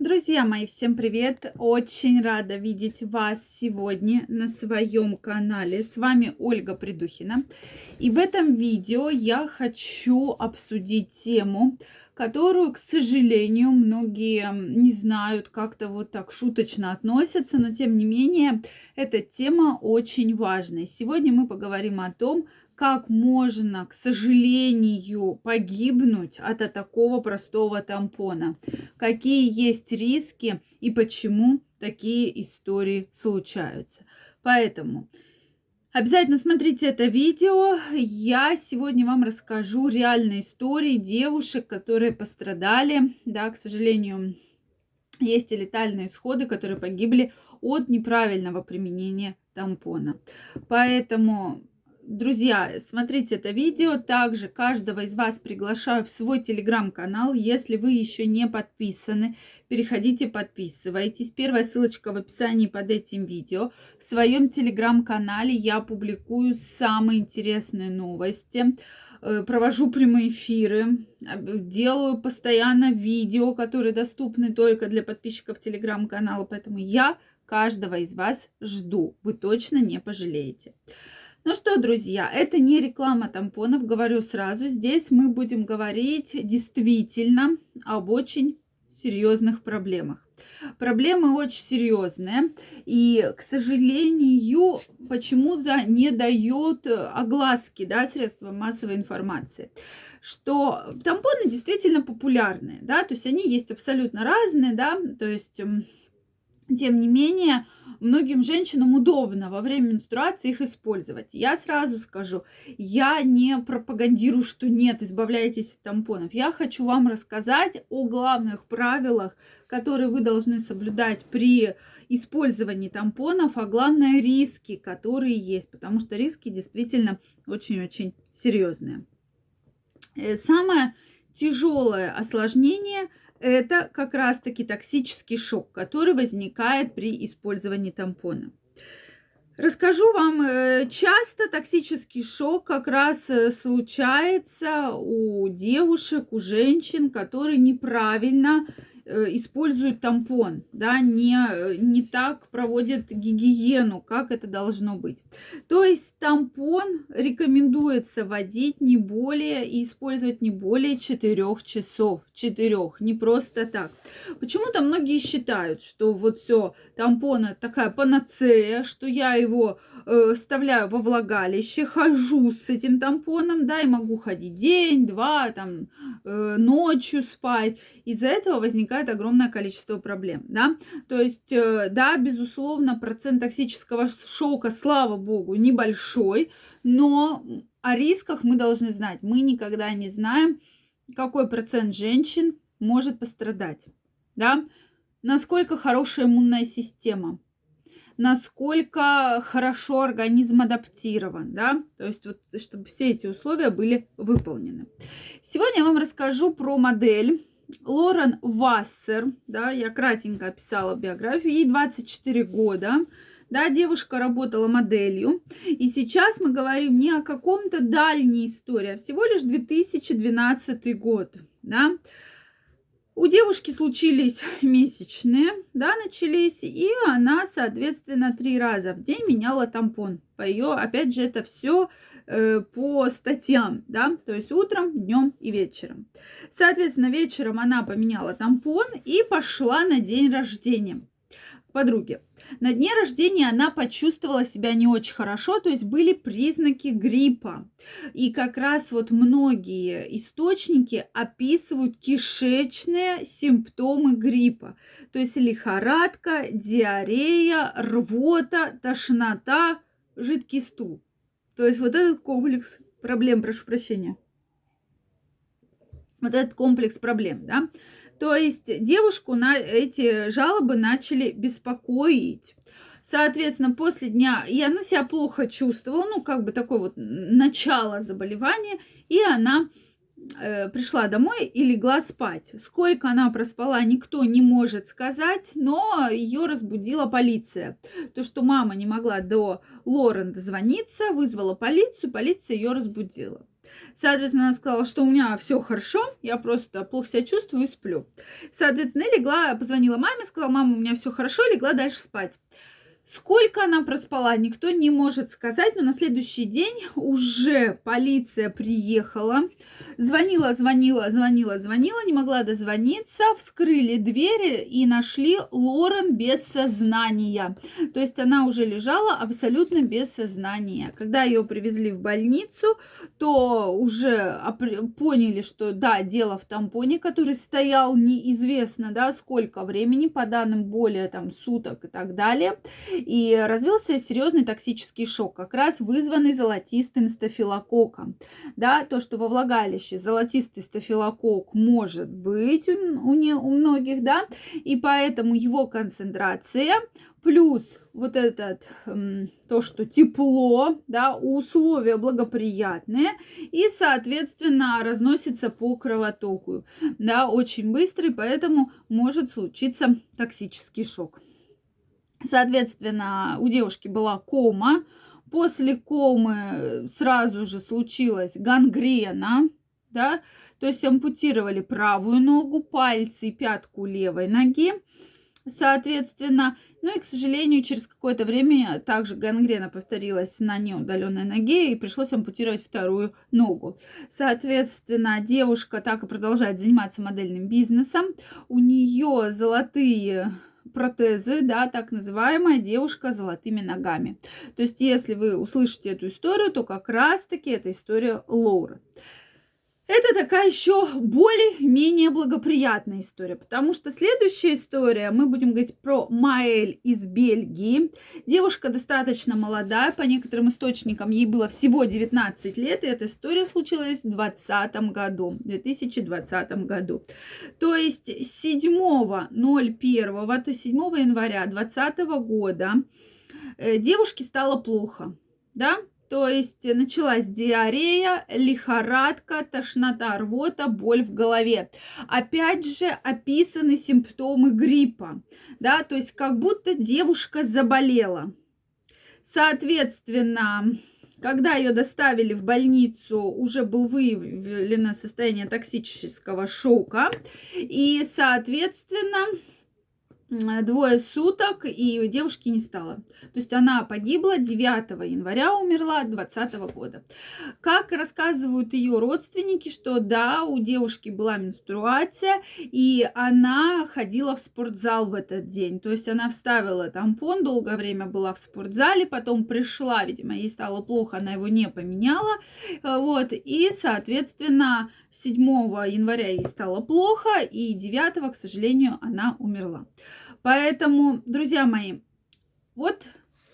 Друзья мои, всем привет! Очень рада видеть вас сегодня на своем канале. С вами Ольга Придухина. И в этом видео я хочу обсудить тему, которую, к сожалению, многие не знают, как-то вот так шуточно относятся, но тем не менее, эта тема очень важная. Сегодня мы поговорим о том, как можно, к сожалению, погибнуть от такого простого тампона, какие есть риски и почему такие истории случаются. Поэтому Обязательно смотрите это видео. Я сегодня вам расскажу реальные истории девушек, которые пострадали. Да, к сожалению, есть и летальные исходы, которые погибли от неправильного применения тампона. Поэтому Друзья, смотрите это видео. Также каждого из вас приглашаю в свой телеграм-канал. Если вы еще не подписаны, переходите, подписывайтесь. Первая ссылочка в описании под этим видео. В своем телеграм-канале я публикую самые интересные новости э, провожу прямые эфиры, делаю постоянно видео, которые доступны только для подписчиков телеграм-канала, поэтому я каждого из вас жду. Вы точно не пожалеете. Ну что, друзья, это не реклама тампонов, говорю сразу. Здесь мы будем говорить действительно об очень серьезных проблемах. Проблемы очень серьезные, и, к сожалению, почему-то не дает огласки да, средства массовой информации что тампоны действительно популярные, да, то есть они есть абсолютно разные, да, то есть тем не менее, многим женщинам удобно во время менструации их использовать. Я сразу скажу, я не пропагандирую, что нет, избавляйтесь от тампонов. Я хочу вам рассказать о главных правилах, которые вы должны соблюдать при использовании тампонов, а главное риски, которые есть, потому что риски действительно очень-очень серьезные. Э, самое тяжелое осложнение – это как раз-таки токсический шок, который возникает при использовании тампона. Расскажу вам, э, часто токсический шок как раз э, случается у девушек, у женщин, которые неправильно используют тампон, да, не, не так проводят гигиену, как это должно быть. То есть тампон рекомендуется вводить не более и использовать не более 4 часов. 4, не просто так. Почему-то многие считают, что вот все, тампон такая панацея, что я его э, вставляю во влагалище, хожу с этим тампоном, да, и могу ходить день, два, там, э, ночью спать. Из-за этого возникает огромное количество проблем, да. То есть, э, да, безусловно, процент токсического шока, слава богу, небольшой, но о рисках мы должны знать. Мы никогда не знаем, какой процент женщин может пострадать, да, насколько хорошая иммунная система, насколько хорошо организм адаптирован, да, то есть вот, чтобы все эти условия были выполнены. Сегодня я вам расскажу про модель Лорен Вассер, да, я кратенько описала биографию, ей 24 года, да, девушка работала моделью, и сейчас мы говорим не о каком-то дальней истории, а всего лишь 2012 год, да. У девушки случились месячные, да, начались, и она, соответственно, три раза в день меняла тампон. По ее, опять же, это все Э, по статьям, да, то есть утром, днем и вечером. Соответственно, вечером она поменяла тампон и пошла на день рождения подруге. На дне рождения она почувствовала себя не очень хорошо, то есть были признаки гриппа. И как раз вот многие источники описывают кишечные симптомы гриппа. То есть лихорадка, диарея, рвота, тошнота, жидкий стул. То есть вот этот комплекс проблем, прошу прощения, вот этот комплекс проблем, да, то есть девушку на эти жалобы начали беспокоить. Соответственно, после дня, и она себя плохо чувствовала, ну, как бы такое вот начало заболевания, и она Э, пришла домой и легла спать. Сколько она проспала, никто не может сказать, но ее разбудила полиция. То, что мама не могла до Лорен дозвониться, вызвала полицию, полиция ее разбудила. Соответственно, она сказала, что у меня все хорошо, я просто плохо себя чувствую и сплю. Соответственно, легла, позвонила маме, сказала, мама, у меня все хорошо, легла дальше спать. Сколько она проспала, никто не может сказать, но на следующий день уже полиция приехала, звонила, звонила, звонила, звонила, не могла дозвониться, вскрыли двери и нашли Лорен без сознания. То есть она уже лежала абсолютно без сознания. Когда ее привезли в больницу, то уже поняли, что да, дело в тампоне, который стоял неизвестно, да, сколько времени, по данным более там суток и так далее и развился серьезный токсический шок, как раз вызванный золотистым стафилококком. Да, то, что во влагалище золотистый стафилококк может быть у, у, не, у многих, да, и поэтому его концентрация плюс вот этот, то, что тепло, да, условия благоприятные, и, соответственно, разносится по кровотоку, да, очень быстро, поэтому может случиться токсический шок. Соответственно, у девушки была кома. После комы сразу же случилась гангрена, да, то есть ампутировали правую ногу, пальцы и пятку левой ноги. Соответственно, ну и, к сожалению, через какое-то время также гангрена повторилась на неудаленной ноге и пришлось ампутировать вторую ногу. Соответственно, девушка так и продолжает заниматься модельным бизнесом. У нее золотые протезы, да, так называемая девушка с золотыми ногами. То есть, если вы услышите эту историю, то как раз-таки это история Лоуры. Это такая еще более-менее благоприятная история, потому что следующая история, мы будем говорить про Маэль из Бельгии. Девушка достаточно молодая, по некоторым источникам ей было всего 19 лет, и эта история случилась в 2020 году, 2020 году. То есть 7.01, то есть 7 января 2020 года э, девушке стало плохо, да, то есть началась диарея, лихорадка, тошнота, рвота, боль в голове. Опять же описаны симптомы гриппа, да, то есть как будто девушка заболела. Соответственно, когда ее доставили в больницу, уже был выявлено состояние токсического шока. И, соответственно, двое суток, и девушки не стало. То есть она погибла 9 января, умерла 2020 года. Как рассказывают ее родственники, что да, у девушки была менструация, и она ходила в спортзал в этот день. То есть она вставила тампон, долгое время была в спортзале, потом пришла, видимо, ей стало плохо, она его не поменяла. Вот, и, соответственно, 7 января ей стало плохо, и 9, к сожалению, она умерла. Поэтому, друзья мои, вот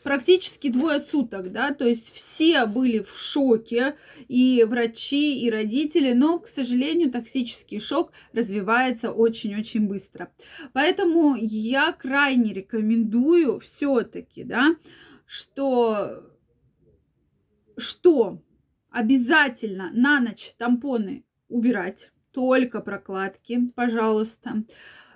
практически двое суток, да, то есть все были в шоке, и врачи, и родители, но, к сожалению, токсический шок развивается очень-очень быстро. Поэтому я крайне рекомендую все-таки, да, что, что обязательно на ночь тампоны убирать, только прокладки, пожалуйста.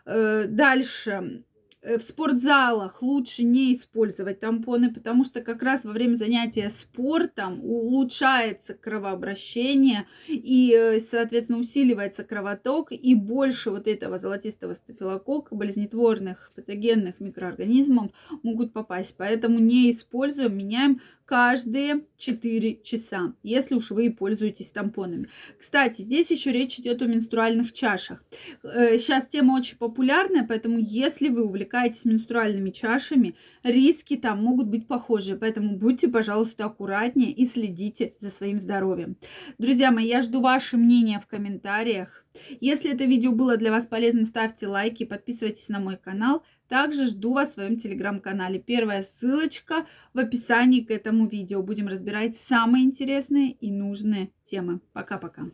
Э, дальше в спортзалах лучше не использовать тампоны, потому что как раз во время занятия спортом улучшается кровообращение и, э, соответственно, усиливается кровоток и больше вот этого золотистого стафилококка, болезнетворных патогенных микроорганизмов могут попасть. Поэтому не используем, меняем каждые 4 часа, если уж вы пользуетесь тампонами. Кстати, здесь еще речь идет о менструальных чашах. Сейчас э, тема очень популярная, поэтому если вы увлекаетесь менструальными чашами, риски там могут быть похожие. Поэтому будьте, пожалуйста, аккуратнее и следите за своим здоровьем. Друзья мои, я жду ваше мнение в комментариях. Если это видео было для вас полезным, ставьте лайки, подписывайтесь на мой канал. Также жду вас в своем телеграм-канале. Первая ссылочка в описании к этому видео. Будем разбирать самые интересные и нужные темы. Пока-пока.